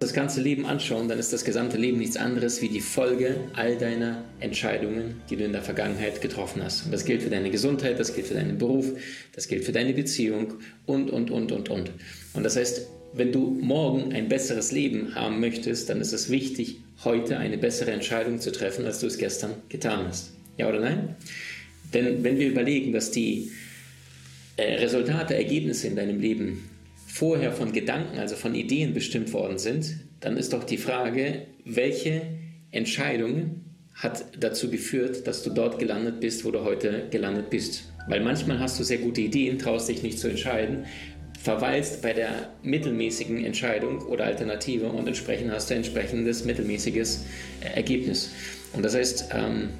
Das ganze Leben anschauen, dann ist das gesamte Leben nichts anderes wie die Folge all deiner Entscheidungen, die du in der Vergangenheit getroffen hast. Und das gilt für deine Gesundheit, das gilt für deinen Beruf, das gilt für deine Beziehung und, und, und, und, und. Und das heißt, wenn du morgen ein besseres Leben haben möchtest, dann ist es wichtig, heute eine bessere Entscheidung zu treffen, als du es gestern getan hast. Ja oder nein? Denn wenn wir überlegen, dass die äh, Resultate, Ergebnisse in deinem Leben vorher von Gedanken, also von Ideen bestimmt worden sind, dann ist doch die Frage, welche Entscheidung hat dazu geführt, dass du dort gelandet bist, wo du heute gelandet bist. Weil manchmal hast du sehr gute Ideen, traust dich nicht zu entscheiden, verweilst bei der mittelmäßigen Entscheidung oder Alternative und entsprechend hast du entsprechendes mittelmäßiges Ergebnis. Und das heißt, ähm,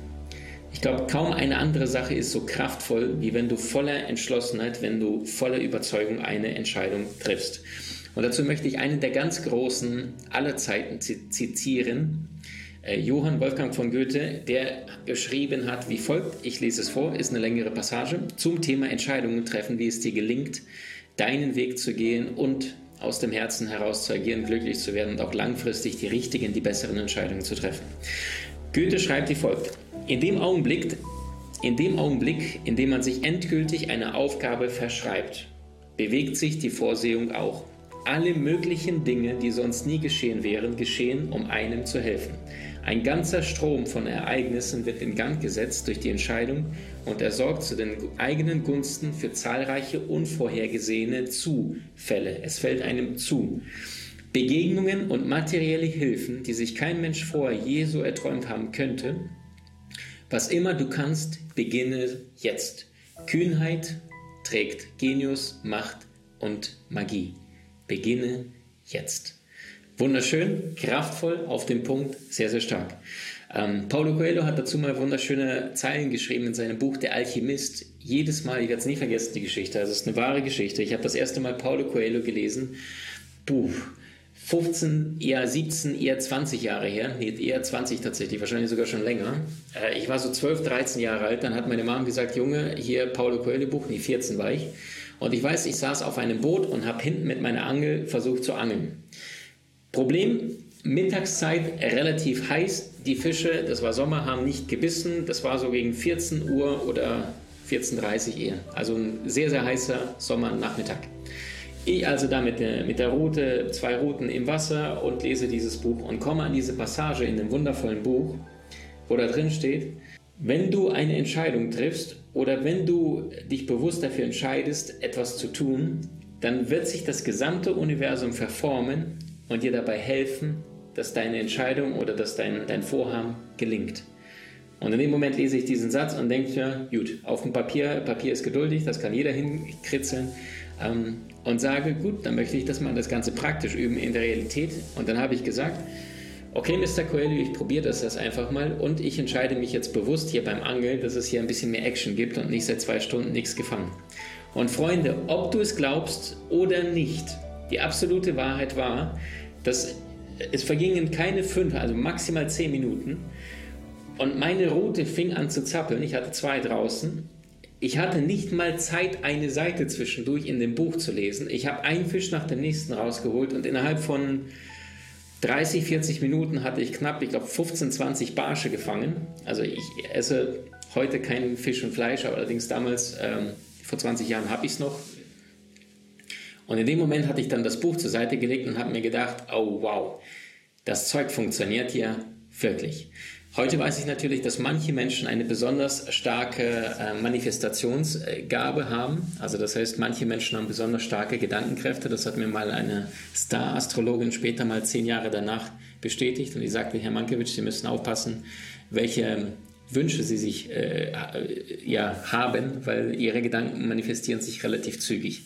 ich glaube, kaum eine andere Sache ist so kraftvoll, wie wenn du voller Entschlossenheit, wenn du voller Überzeugung eine Entscheidung triffst. Und dazu möchte ich einen der ganz großen aller Zeiten zitieren. Äh, Johann Wolfgang von Goethe, der geschrieben hat wie folgt, ich lese es vor, ist eine längere Passage, zum Thema Entscheidungen treffen, wie es dir gelingt, deinen Weg zu gehen und aus dem Herzen heraus zu agieren, glücklich zu werden und auch langfristig die richtigen, die besseren Entscheidungen zu treffen. Goethe schreibt wie folgt, in dem Augenblick, in dem Augenblick, in dem man sich endgültig einer Aufgabe verschreibt, bewegt sich die Vorsehung auch. Alle möglichen Dinge, die sonst nie geschehen wären, geschehen, um einem zu helfen. Ein ganzer Strom von Ereignissen wird in Gang gesetzt durch die Entscheidung und er sorgt zu den eigenen Gunsten für zahlreiche unvorhergesehene Zufälle. Es fällt einem zu. Begegnungen und materielle Hilfen, die sich kein Mensch vorher je so erträumt haben könnte, was immer du kannst, beginne jetzt. Kühnheit trägt Genius, Macht und Magie. Beginne jetzt. Wunderschön, kraftvoll, auf den Punkt, sehr, sehr stark. Ähm, Paulo Coelho hat dazu mal wunderschöne Zeilen geschrieben in seinem Buch Der Alchemist. Jedes Mal, ich werde es nie vergessen, die Geschichte. Also es ist eine wahre Geschichte. Ich habe das erste Mal Paulo Coelho gelesen. Buch. 15, eher 17, eher 20 Jahre her, nee, eher 20 tatsächlich, wahrscheinlich sogar schon länger. Äh, ich war so 12, 13 Jahre alt, dann hat meine Mom gesagt, Junge, hier Paulo Coelho Buch, nee, 14 war ich. Und ich weiß, ich saß auf einem Boot und habe hinten mit meiner Angel versucht zu angeln. Problem, Mittagszeit relativ heiß, die Fische, das war Sommer, haben nicht gebissen, das war so gegen 14 Uhr oder 14.30 Uhr eher. Also ein sehr, sehr heißer Sommernachmittag. Ich also da mit der, mit der Route, zwei Routen im Wasser und lese dieses Buch und komme an diese Passage in dem wundervollen Buch, wo da drin steht, wenn du eine Entscheidung triffst oder wenn du dich bewusst dafür entscheidest, etwas zu tun, dann wird sich das gesamte Universum verformen und dir dabei helfen, dass deine Entscheidung oder dass dein, dein Vorhaben gelingt. Und in dem Moment lese ich diesen Satz und denke mir, gut, auf dem Papier, Papier ist geduldig, das kann jeder hinkritzeln. Ähm, und sage, gut, dann möchte ich das mal das Ganze praktisch üben in der Realität. Und dann habe ich gesagt, okay, Mr. Coelho, ich probiere das, das einfach mal und ich entscheide mich jetzt bewusst hier beim Angeln, dass es hier ein bisschen mehr Action gibt und nicht seit zwei Stunden nichts gefangen. Und Freunde, ob du es glaubst oder nicht, die absolute Wahrheit war, dass es vergingen keine fünf, also maximal zehn Minuten und meine Route fing an zu zappeln. Ich hatte zwei draußen ich hatte nicht mal Zeit, eine Seite zwischendurch in dem Buch zu lesen. Ich habe einen Fisch nach dem nächsten rausgeholt und innerhalb von 30, 40 Minuten hatte ich knapp, ich glaube, 15, 20 Barsche gefangen. Also ich esse heute keinen Fisch und Fleisch, aber allerdings damals, ähm, vor 20 Jahren, habe ich es noch. Und in dem Moment hatte ich dann das Buch zur Seite gelegt und habe mir gedacht, oh wow, das Zeug funktioniert ja wirklich. Heute weiß ich natürlich, dass manche Menschen eine besonders starke äh, Manifestationsgabe haben. Also das heißt, manche Menschen haben besonders starke Gedankenkräfte. Das hat mir mal eine Star-Astrologin später mal zehn Jahre danach bestätigt. Und die sagte, Herr Mankiewicz, Sie müssen aufpassen, welche Wünsche Sie sich äh, ja, haben, weil Ihre Gedanken manifestieren sich relativ zügig.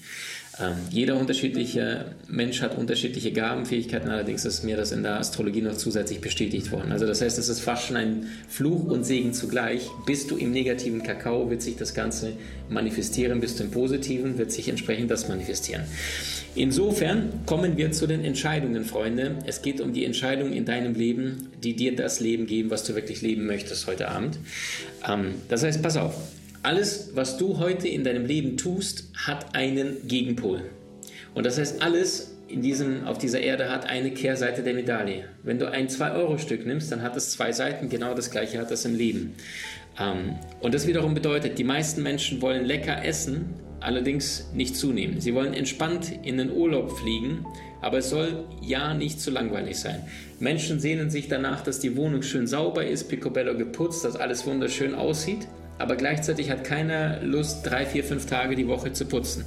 Ähm, jeder unterschiedliche Mensch hat unterschiedliche Gabenfähigkeiten, allerdings ist mir das in der Astrologie noch zusätzlich bestätigt worden. Also das heißt, es ist fast schon ein Fluch und Segen zugleich. Bist du im negativen Kakao, wird sich das Ganze manifestieren, bist du im positiven, wird sich entsprechend das manifestieren. Insofern kommen wir zu den Entscheidungen, Freunde. Es geht um die Entscheidungen in deinem Leben, die dir das Leben geben, was du wirklich leben möchtest heute Abend. Ähm, das heißt, pass auf, alles, was du heute in deinem Leben tust, hat einen Gegenpol. Und das heißt, alles in diesem, auf dieser Erde hat eine Kehrseite der Medaille. Wenn du ein 2-Euro-Stück nimmst, dann hat es zwei Seiten, genau das gleiche hat es im Leben. Ähm, und das wiederum bedeutet, die meisten Menschen wollen lecker essen, allerdings nicht zunehmen. Sie wollen entspannt in den Urlaub fliegen, aber es soll ja nicht zu langweilig sein. Menschen sehnen sich danach, dass die Wohnung schön sauber ist, picobello geputzt, dass alles wunderschön aussieht aber gleichzeitig hat keiner Lust, drei, vier, fünf Tage die Woche zu putzen.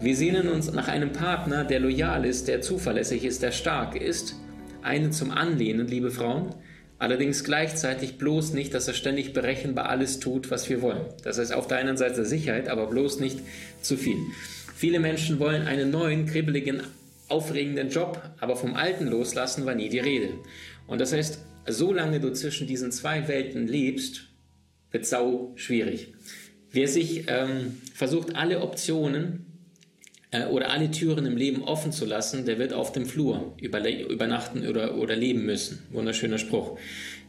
Wir sehnen uns nach einem Partner, der loyal ist, der zuverlässig ist, der stark ist, einen zum Anlehnen, liebe Frauen, allerdings gleichzeitig bloß nicht, dass er ständig berechenbar alles tut, was wir wollen. Das heißt auf der einen Seite Sicherheit, aber bloß nicht zu viel. Viele Menschen wollen einen neuen, kribbeligen, aufregenden Job, aber vom alten loslassen war nie die Rede. Und das heißt, solange du zwischen diesen zwei Welten lebst, wird sau schwierig. Wer sich ähm, versucht, alle Optionen äh, oder alle Türen im Leben offen zu lassen, der wird auf dem Flur übernachten oder, oder leben müssen. Wunderschöner Spruch.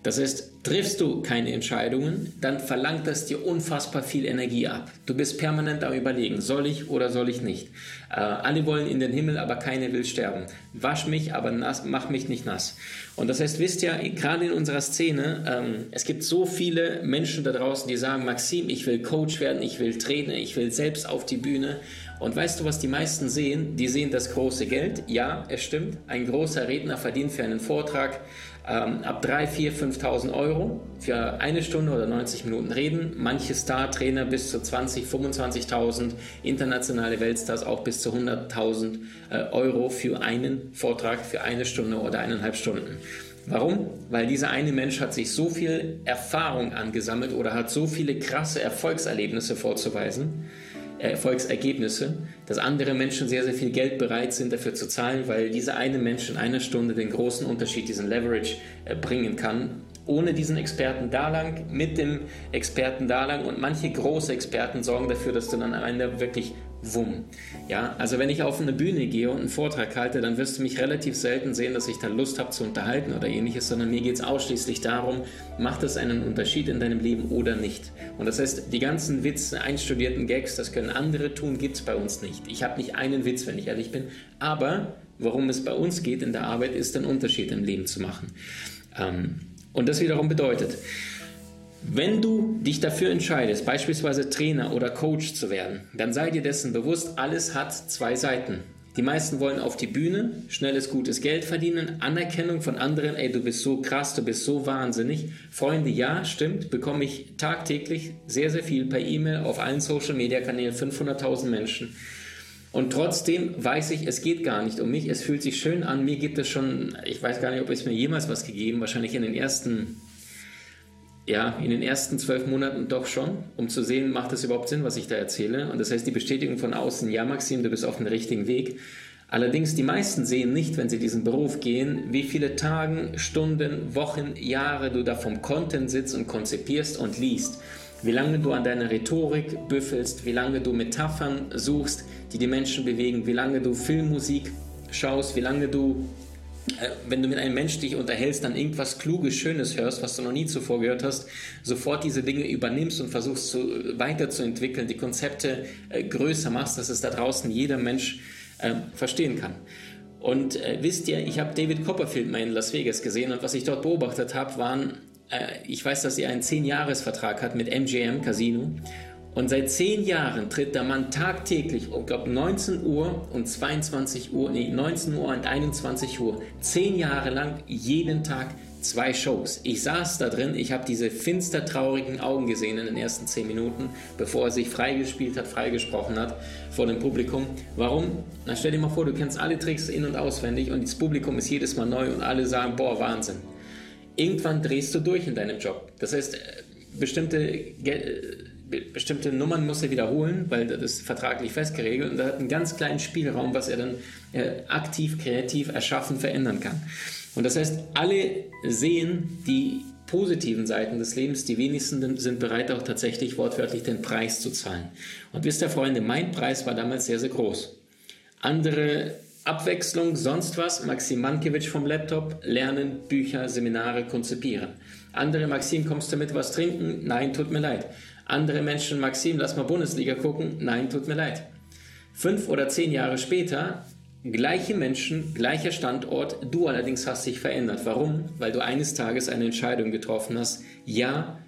Das heißt, triffst du keine Entscheidungen, dann verlangt das dir unfassbar viel Energie ab. Du bist permanent am Überlegen, soll ich oder soll ich nicht. Äh, alle wollen in den Himmel, aber keine will sterben. Wasch mich, aber nass, mach mich nicht nass. Und das heißt, wisst ihr, gerade in unserer Szene, ähm, es gibt so viele Menschen da draußen, die sagen, Maxim, ich will Coach werden, ich will Trainer, ich will selbst auf die Bühne. Und weißt du, was die meisten sehen? Die sehen das große Geld. Ja, es stimmt. Ein großer Redner verdient für einen Vortrag ähm, ab 3, 4, 5.000 Euro für eine Stunde oder 90 Minuten reden. Manche Star-Trainer bis zu 20, 25.000, internationale Weltstars auch bis zu 100.000 äh, Euro für einen Vortrag für eine Stunde oder eineinhalb Stunden. Warum? Weil dieser eine Mensch hat sich so viel Erfahrung angesammelt oder hat so viele krasse Erfolgserlebnisse vorzuweisen, Erfolgsergebnisse, dass andere Menschen sehr, sehr viel Geld bereit sind dafür zu zahlen, weil dieser eine Mensch in einer Stunde den großen Unterschied, diesen Leverage äh, bringen kann. Ohne diesen Experten da lang, mit dem Experten da lang und manche große Experten sorgen dafür, dass du dann am Ende wirklich Wumm. Ja, also wenn ich auf eine Bühne gehe und einen Vortrag halte, dann wirst du mich relativ selten sehen, dass ich da Lust habe zu unterhalten oder ähnliches, sondern mir geht es ausschließlich darum, macht es einen Unterschied in deinem Leben oder nicht. Und das heißt, die ganzen Witze, einstudierten Gags, das können andere tun, gibt es bei uns nicht. Ich habe nicht einen Witz, wenn ich ehrlich bin, aber worum es bei uns geht in der Arbeit, ist einen Unterschied im Leben zu machen. Ähm, und das wiederum bedeutet, wenn du dich dafür entscheidest, beispielsweise Trainer oder Coach zu werden, dann sei dir dessen bewusst, alles hat zwei Seiten. Die meisten wollen auf die Bühne, schnelles, gutes Geld verdienen, Anerkennung von anderen, ey, du bist so krass, du bist so wahnsinnig. Freunde, ja, stimmt, bekomme ich tagtäglich sehr, sehr viel per E-Mail auf allen Social-Media-Kanälen, 500.000 Menschen. Und trotzdem weiß ich, es geht gar nicht um mich, es fühlt sich schön an, mir gibt es schon, ich weiß gar nicht, ob es mir jemals was gegeben, wahrscheinlich in den ersten ja, in den ersten zwölf Monaten doch schon, um zu sehen, macht das überhaupt Sinn, was ich da erzähle. Und das heißt, die Bestätigung von außen, ja, Maxim, du bist auf dem richtigen Weg. Allerdings, die meisten sehen nicht, wenn sie diesen Beruf gehen, wie viele Tage, Stunden, Wochen, Jahre du da vom Content sitzt und konzipierst und liest. Wie lange du an deiner Rhetorik büffelst, wie lange du Metaphern suchst, die die Menschen bewegen, wie lange du Filmmusik schaust, wie lange du äh, wenn du mit einem Menschen dich unterhältst, dann irgendwas Kluges, Schönes hörst, was du noch nie zuvor gehört hast, sofort diese Dinge übernimmst und versuchst zu, weiterzuentwickeln, die Konzepte äh, größer machst, dass es da draußen jeder Mensch äh, verstehen kann. Und äh, wisst ihr, ich habe David Copperfield mal in Las Vegas gesehen und was ich dort beobachtet habe, waren, äh, ich weiß, dass er einen 10-Jahres-Vertrag hat mit MGM Casino und seit zehn Jahren tritt der Mann tagtäglich, um glaube 19 Uhr und 22 Uhr, nee, 19 Uhr und 21 Uhr, zehn Jahre lang jeden Tag zwei Shows. Ich saß da drin, ich habe diese finster traurigen Augen gesehen in den ersten zehn Minuten, bevor er sich freigespielt hat, freigesprochen hat vor dem Publikum. Warum? Na stell dir mal vor, du kennst alle Tricks in- und auswendig und das Publikum ist jedes Mal neu und alle sagen, boah, Wahnsinn. Irgendwann drehst du durch in deinem Job. Das heißt, äh, bestimmte bestimmte Nummern muss er wiederholen, weil das ist vertraglich festgeregelt und er hat einen ganz kleinen Spielraum, was er dann äh, aktiv, kreativ erschaffen, verändern kann. Und das heißt, alle sehen die positiven Seiten des Lebens, die wenigsten sind bereit, auch tatsächlich wortwörtlich den Preis zu zahlen. Und wisst ihr, Freunde, mein Preis war damals sehr, sehr groß. Andere Abwechslung, sonst was, Maxim Mankiewicz vom Laptop, lernen, Bücher, Seminare konzipieren. Andere, Maxim, kommst du mit was trinken? Nein, tut mir leid. Andere Menschen, Maxim, lass mal Bundesliga gucken? Nein, tut mir leid. Fünf oder zehn Jahre später Gleiche Menschen, gleicher Standort, du allerdings hast dich verändert. Warum? Weil du eines Tages eine Entscheidung getroffen hast. Ja,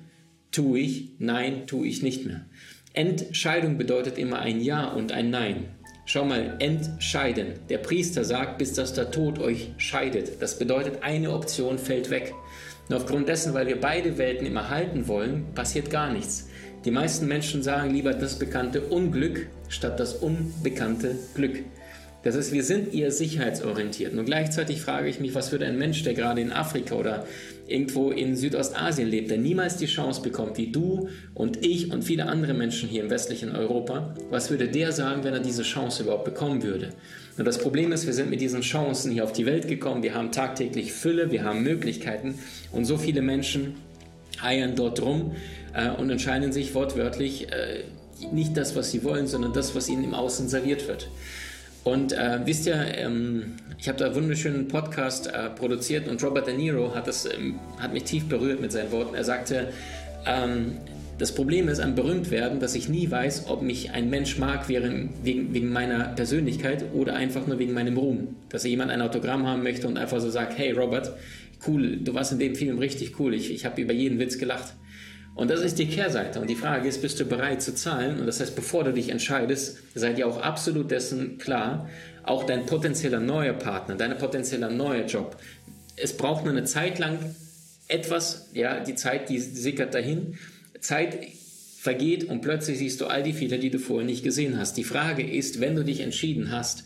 tue ich, nein, tue ich nicht mehr. Entscheidung bedeutet immer ein Ja und ein Nein. Schau mal, entscheiden. Der Priester sagt, bis dass der Tod euch scheidet. Das bedeutet, eine Option fällt weg. Und aufgrund dessen, weil wir beide Welten immer halten wollen, passiert gar nichts. Die meisten Menschen sagen lieber das bekannte Unglück statt das unbekannte Glück. Das heißt, wir sind eher sicherheitsorientiert. Und gleichzeitig frage ich mich, was würde ein Mensch, der gerade in Afrika oder irgendwo in Südostasien lebt, der niemals die Chance bekommt, wie du und ich und viele andere Menschen hier im westlichen Europa, was würde der sagen, wenn er diese Chance überhaupt bekommen würde? Und das Problem ist, wir sind mit diesen Chancen hier auf die Welt gekommen, wir haben tagtäglich Fülle, wir haben Möglichkeiten und so viele Menschen eiern dort rum äh, und entscheiden sich wortwörtlich äh, nicht das, was sie wollen, sondern das, was ihnen im Außen serviert wird. Und äh, wisst ihr, ähm, ich habe da einen wunderschönen Podcast äh, produziert und Robert De Niro hat, das, ähm, hat mich tief berührt mit seinen Worten. Er sagte, ähm, das Problem ist am Berühmtwerden, dass ich nie weiß, ob mich ein Mensch mag wegen, wegen meiner Persönlichkeit oder einfach nur wegen meinem Ruhm. Dass jemand ein Autogramm haben möchte und einfach so sagt, hey Robert, cool, du warst in dem Film richtig cool, ich, ich habe über jeden Witz gelacht. Und das ist die Kehrseite. Und die Frage ist, bist du bereit zu zahlen? Und das heißt, bevor du dich entscheidest, seid ihr auch absolut dessen klar, auch dein potenzieller neuer Partner, dein potenzieller neuer Job. Es braucht nur eine Zeit lang etwas, ja, die Zeit, die sickert dahin. Zeit vergeht und plötzlich siehst du all die Fehler, die du vorher nicht gesehen hast. Die Frage ist, wenn du dich entschieden hast,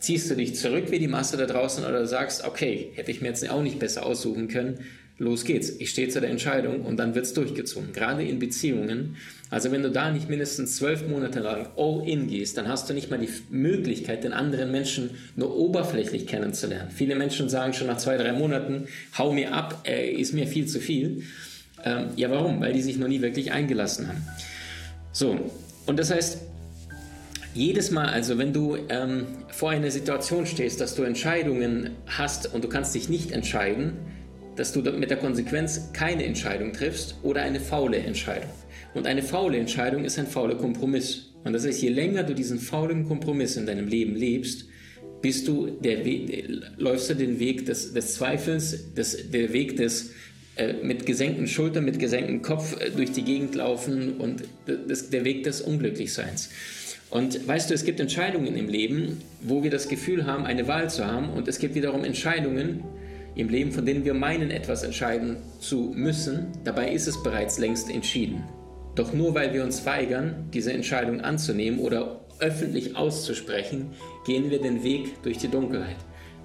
ziehst du dich zurück wie die Masse da draußen oder sagst, okay, hätte ich mir jetzt auch nicht besser aussuchen können, los geht's. Ich stehe zu der Entscheidung und dann wird's durchgezogen. Gerade in Beziehungen. Also wenn du da nicht mindestens zwölf Monate lang all in gehst, dann hast du nicht mal die Möglichkeit, den anderen Menschen nur oberflächlich kennenzulernen. Viele Menschen sagen schon nach zwei, drei Monaten, hau mir ab, äh, ist mir viel zu viel. Ähm, ja, warum? Weil die sich noch nie wirklich eingelassen haben. So, und das heißt, jedes Mal, also wenn du ähm, vor einer Situation stehst, dass du Entscheidungen hast und du kannst dich nicht entscheiden, dass du mit der Konsequenz keine Entscheidung triffst oder eine faule Entscheidung. Und eine faule Entscheidung ist ein fauler Kompromiss. Und das heißt, je länger du diesen faulen Kompromiss in deinem Leben lebst, bist du der We läufst du den Weg des, des Zweifels, des, der Weg des äh, mit gesenkten Schultern, mit gesenktem Kopf äh, durch die Gegend laufen und das, der Weg des Unglücklichseins. Und weißt du, es gibt Entscheidungen im Leben, wo wir das Gefühl haben, eine Wahl zu haben, und es gibt wiederum Entscheidungen, im Leben, von denen wir meinen, etwas entscheiden zu müssen, dabei ist es bereits längst entschieden. Doch nur weil wir uns weigern, diese Entscheidung anzunehmen oder öffentlich auszusprechen, gehen wir den Weg durch die Dunkelheit.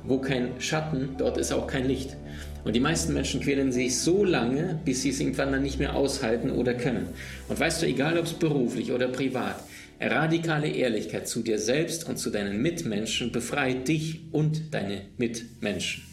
Wo kein Schatten, dort ist auch kein Licht. Und die meisten Menschen quälen sich so lange, bis sie es irgendwann dann nicht mehr aushalten oder können. Und weißt du, egal ob es beruflich oder privat, radikale Ehrlichkeit zu dir selbst und zu deinen Mitmenschen befreit dich und deine Mitmenschen.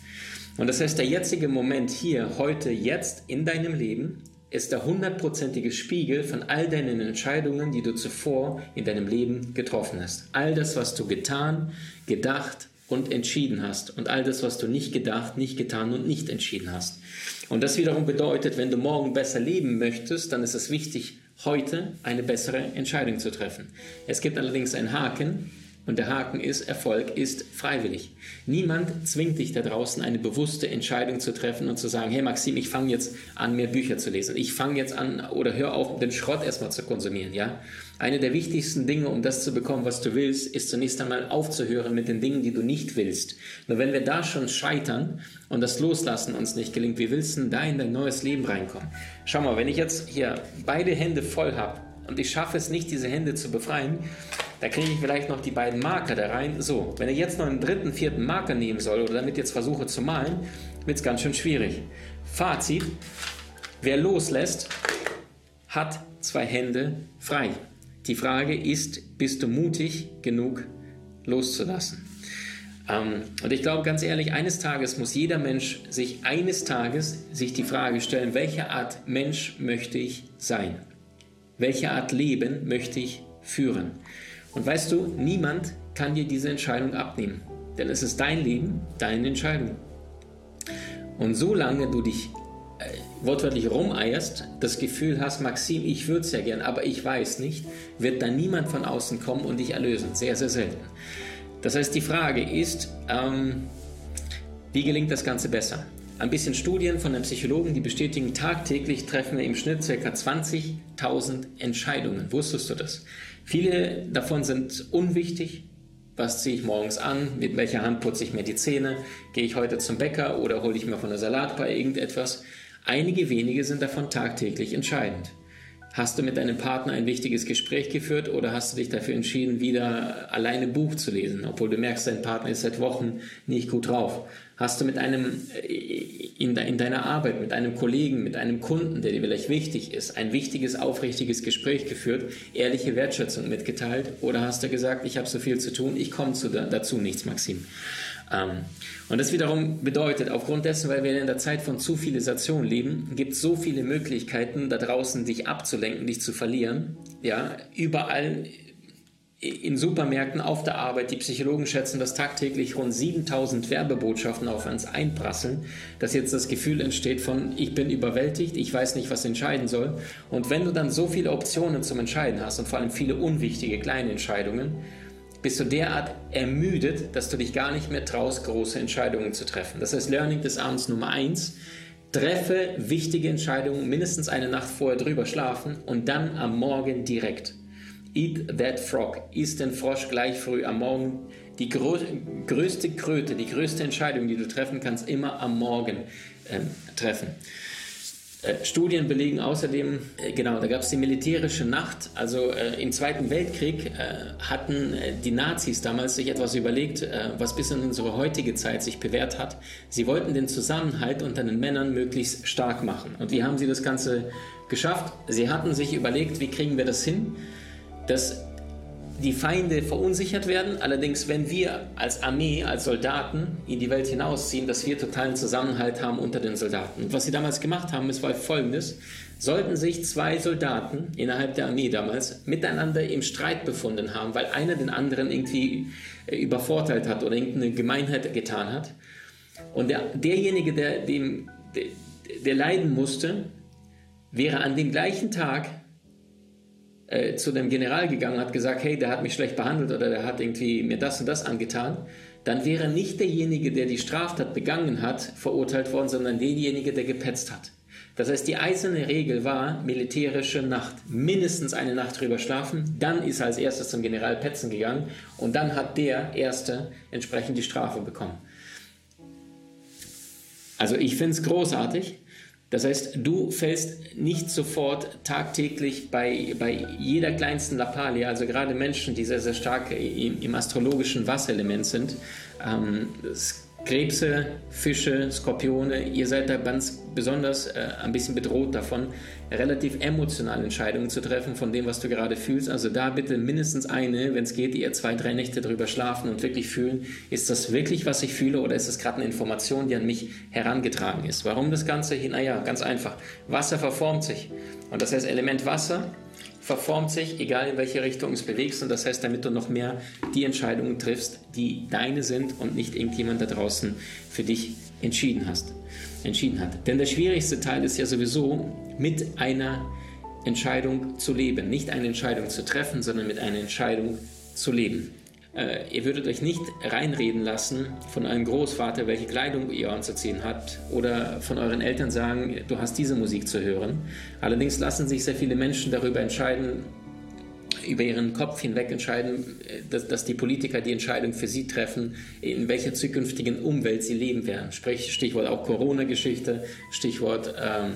Und das heißt, der jetzige Moment hier, heute, jetzt in deinem Leben ist der hundertprozentige Spiegel von all deinen Entscheidungen, die du zuvor in deinem Leben getroffen hast. All das, was du getan, gedacht und entschieden hast und all das, was du nicht gedacht, nicht getan und nicht entschieden hast. Und das wiederum bedeutet, wenn du morgen besser leben möchtest, dann ist es wichtig, heute eine bessere Entscheidung zu treffen. Es gibt allerdings einen Haken, und der Haken ist, Erfolg ist freiwillig. Niemand zwingt dich da draußen, eine bewusste Entscheidung zu treffen und zu sagen, hey Maxim, ich fange jetzt an, mehr Bücher zu lesen. Ich fange jetzt an oder hör auf, den Schrott erstmal zu konsumieren. Ja? Eine der wichtigsten Dinge, um das zu bekommen, was du willst, ist zunächst einmal aufzuhören mit den Dingen, die du nicht willst. Nur wenn wir da schon scheitern und das Loslassen uns nicht gelingt, wie willst du da in dein neues Leben reinkommen? Schau mal, wenn ich jetzt hier beide Hände voll habe und ich schaffe es nicht, diese Hände zu befreien, da kriege ich vielleicht noch die beiden Marker da rein. So, wenn ich jetzt noch einen dritten, vierten Marker nehmen soll oder damit jetzt versuche zu malen, wird es ganz schön schwierig. Fazit, wer loslässt, hat zwei Hände frei. Die Frage ist, bist du mutig genug loszulassen? Ähm, und ich glaube ganz ehrlich, eines Tages muss jeder Mensch sich eines Tages sich die Frage stellen, welche Art Mensch möchte ich sein? Welche Art Leben möchte ich führen? Und weißt du, niemand kann dir diese Entscheidung abnehmen, denn es ist dein Leben, deine Entscheidung. Und solange du dich äh, wortwörtlich rumeierst, das Gefühl hast, Maxim, ich würde es ja gern, aber ich weiß nicht, wird da niemand von außen kommen und dich erlösen. Sehr, sehr selten. Das heißt, die Frage ist, ähm, wie gelingt das Ganze besser? Ein bisschen Studien von den Psychologen, die bestätigen, tagtäglich treffen wir im Schnitt ca. 20.000 Entscheidungen. Wusstest du das? Viele davon sind unwichtig. Was ziehe ich morgens an? Mit welcher Hand putze ich mir die Zähne? Gehe ich heute zum Bäcker oder hole ich mir von der Salatbar irgendetwas? Einige wenige sind davon tagtäglich entscheidend. Hast du mit deinem Partner ein wichtiges Gespräch geführt oder hast du dich dafür entschieden, wieder alleine Buch zu lesen, obwohl du merkst, dein Partner ist seit Wochen nicht gut drauf? Hast du mit einem, äh, in, in deiner Arbeit, mit einem Kollegen, mit einem Kunden, der dir vielleicht wichtig ist, ein wichtiges, aufrichtiges Gespräch geführt, ehrliche Wertschätzung mitgeteilt oder hast du gesagt, ich habe so viel zu tun, ich komme dazu nichts, Maxim? Ähm, und das wiederum bedeutet, aufgrund dessen, weil wir in der Zeit von Zufilisation leben, gibt es so viele Möglichkeiten da draußen, dich abzulenken, dich zu verlieren. Ja, überall in Supermärkten, auf der Arbeit. Die Psychologen schätzen, dass tagtäglich rund 7000 Werbebotschaften auf uns einprasseln, dass jetzt das Gefühl entsteht von, ich bin überwältigt, ich weiß nicht, was entscheiden soll. Und wenn du dann so viele Optionen zum Entscheiden hast und vor allem viele unwichtige kleine Entscheidungen, bist du derart ermüdet, dass du dich gar nicht mehr traust, große Entscheidungen zu treffen. Das heißt, Learning des Abends Nummer eins: Treffe wichtige Entscheidungen, mindestens eine Nacht vorher drüber schlafen und dann am Morgen direkt. Eat that frog. Iss den Frosch gleich früh am Morgen. Die größte Kröte, die größte Entscheidung, die du treffen kannst, immer am Morgen ähm, treffen. Äh, Studien belegen außerdem, äh, genau, da gab es die militärische Nacht. Also äh, im Zweiten Weltkrieg äh, hatten äh, die Nazis damals sich etwas überlegt, äh, was bis in unsere heutige Zeit sich bewährt hat. Sie wollten den Zusammenhalt unter den Männern möglichst stark machen. Und wie haben sie das Ganze geschafft? Sie hatten sich überlegt, wie kriegen wir das hin, dass die Feinde verunsichert werden. Allerdings, wenn wir als Armee, als Soldaten in die Welt hinausziehen, dass wir totalen Zusammenhalt haben unter den Soldaten. Was sie damals gemacht haben, ist folgendes. Sollten sich zwei Soldaten innerhalb der Armee damals miteinander im Streit befunden haben, weil einer den anderen irgendwie äh, übervorteilt hat oder irgendeine Gemeinheit getan hat, und der, derjenige, der, dem, der, der leiden musste, wäre an dem gleichen Tag äh, zu dem General gegangen hat gesagt, hey, der hat mich schlecht behandelt oder der hat irgendwie mir das und das angetan, dann wäre nicht derjenige, der die Straftat begangen hat, verurteilt worden, sondern derjenige, der gepetzt hat. Das heißt, die eiserne Regel war militärische Nacht. Mindestens eine Nacht drüber schlafen, dann ist er als erstes zum General Petzen gegangen und dann hat der Erste entsprechend die Strafe bekommen. Also ich finde es großartig. Das heißt, du fällst nicht sofort tagtäglich bei, bei jeder kleinsten Lappalie, also gerade Menschen, die sehr, sehr stark im, im astrologischen Wasserelement sind, ähm, Krebse, Fische, Skorpione, ihr seid da ganz besonders äh, ein bisschen bedroht davon, relativ emotionale Entscheidungen zu treffen von dem, was du gerade fühlst. Also da bitte mindestens eine, wenn es geht, ihr zwei, drei Nächte drüber schlafen und wirklich fühlen, ist das wirklich, was ich fühle oder ist das gerade eine Information, die an mich herangetragen ist? Warum das Ganze? Naja, ganz einfach. Wasser verformt sich. Und das heißt, Element Wasser verformt sich, egal in welche Richtung es bewegst. Und das heißt, damit du noch mehr die Entscheidungen triffst, die deine sind und nicht irgendjemand da draußen für dich entschieden, hast, entschieden hat. Denn der schwierigste Teil ist ja sowieso, mit einer Entscheidung zu leben. Nicht eine Entscheidung zu treffen, sondern mit einer Entscheidung zu leben. Äh, ihr würdet euch nicht reinreden lassen von eurem Großvater, welche Kleidung ihr anzuziehen habt, oder von euren Eltern sagen, du hast diese Musik zu hören. Allerdings lassen sich sehr viele Menschen darüber entscheiden, über ihren Kopf hinweg entscheiden, äh, dass, dass, die Politiker die Entscheidung für sie treffen, in welcher zukünftigen Umwelt sie leben werden. Sprich, Stichwort auch Corona-Geschichte, Stichwort ähm,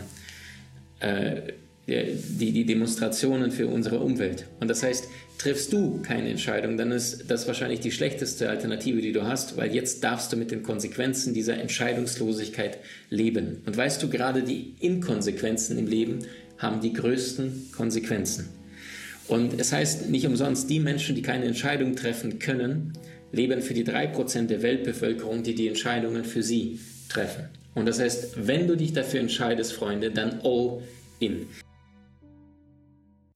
äh, die, die Demonstrationen für unsere Umwelt. Und das heißt, triffst du keine Entscheidung, dann ist das wahrscheinlich die schlechteste Alternative, die du hast, weil jetzt darfst du mit den Konsequenzen dieser Entscheidungslosigkeit leben. Und weißt du, gerade die Inkonsequenzen im Leben haben die größten Konsequenzen. Und es heißt nicht umsonst, die Menschen, die keine Entscheidung treffen können, leben für die 3% der Weltbevölkerung, die die Entscheidungen für sie treffen. Und das heißt, wenn du dich dafür entscheidest, Freunde, dann all in.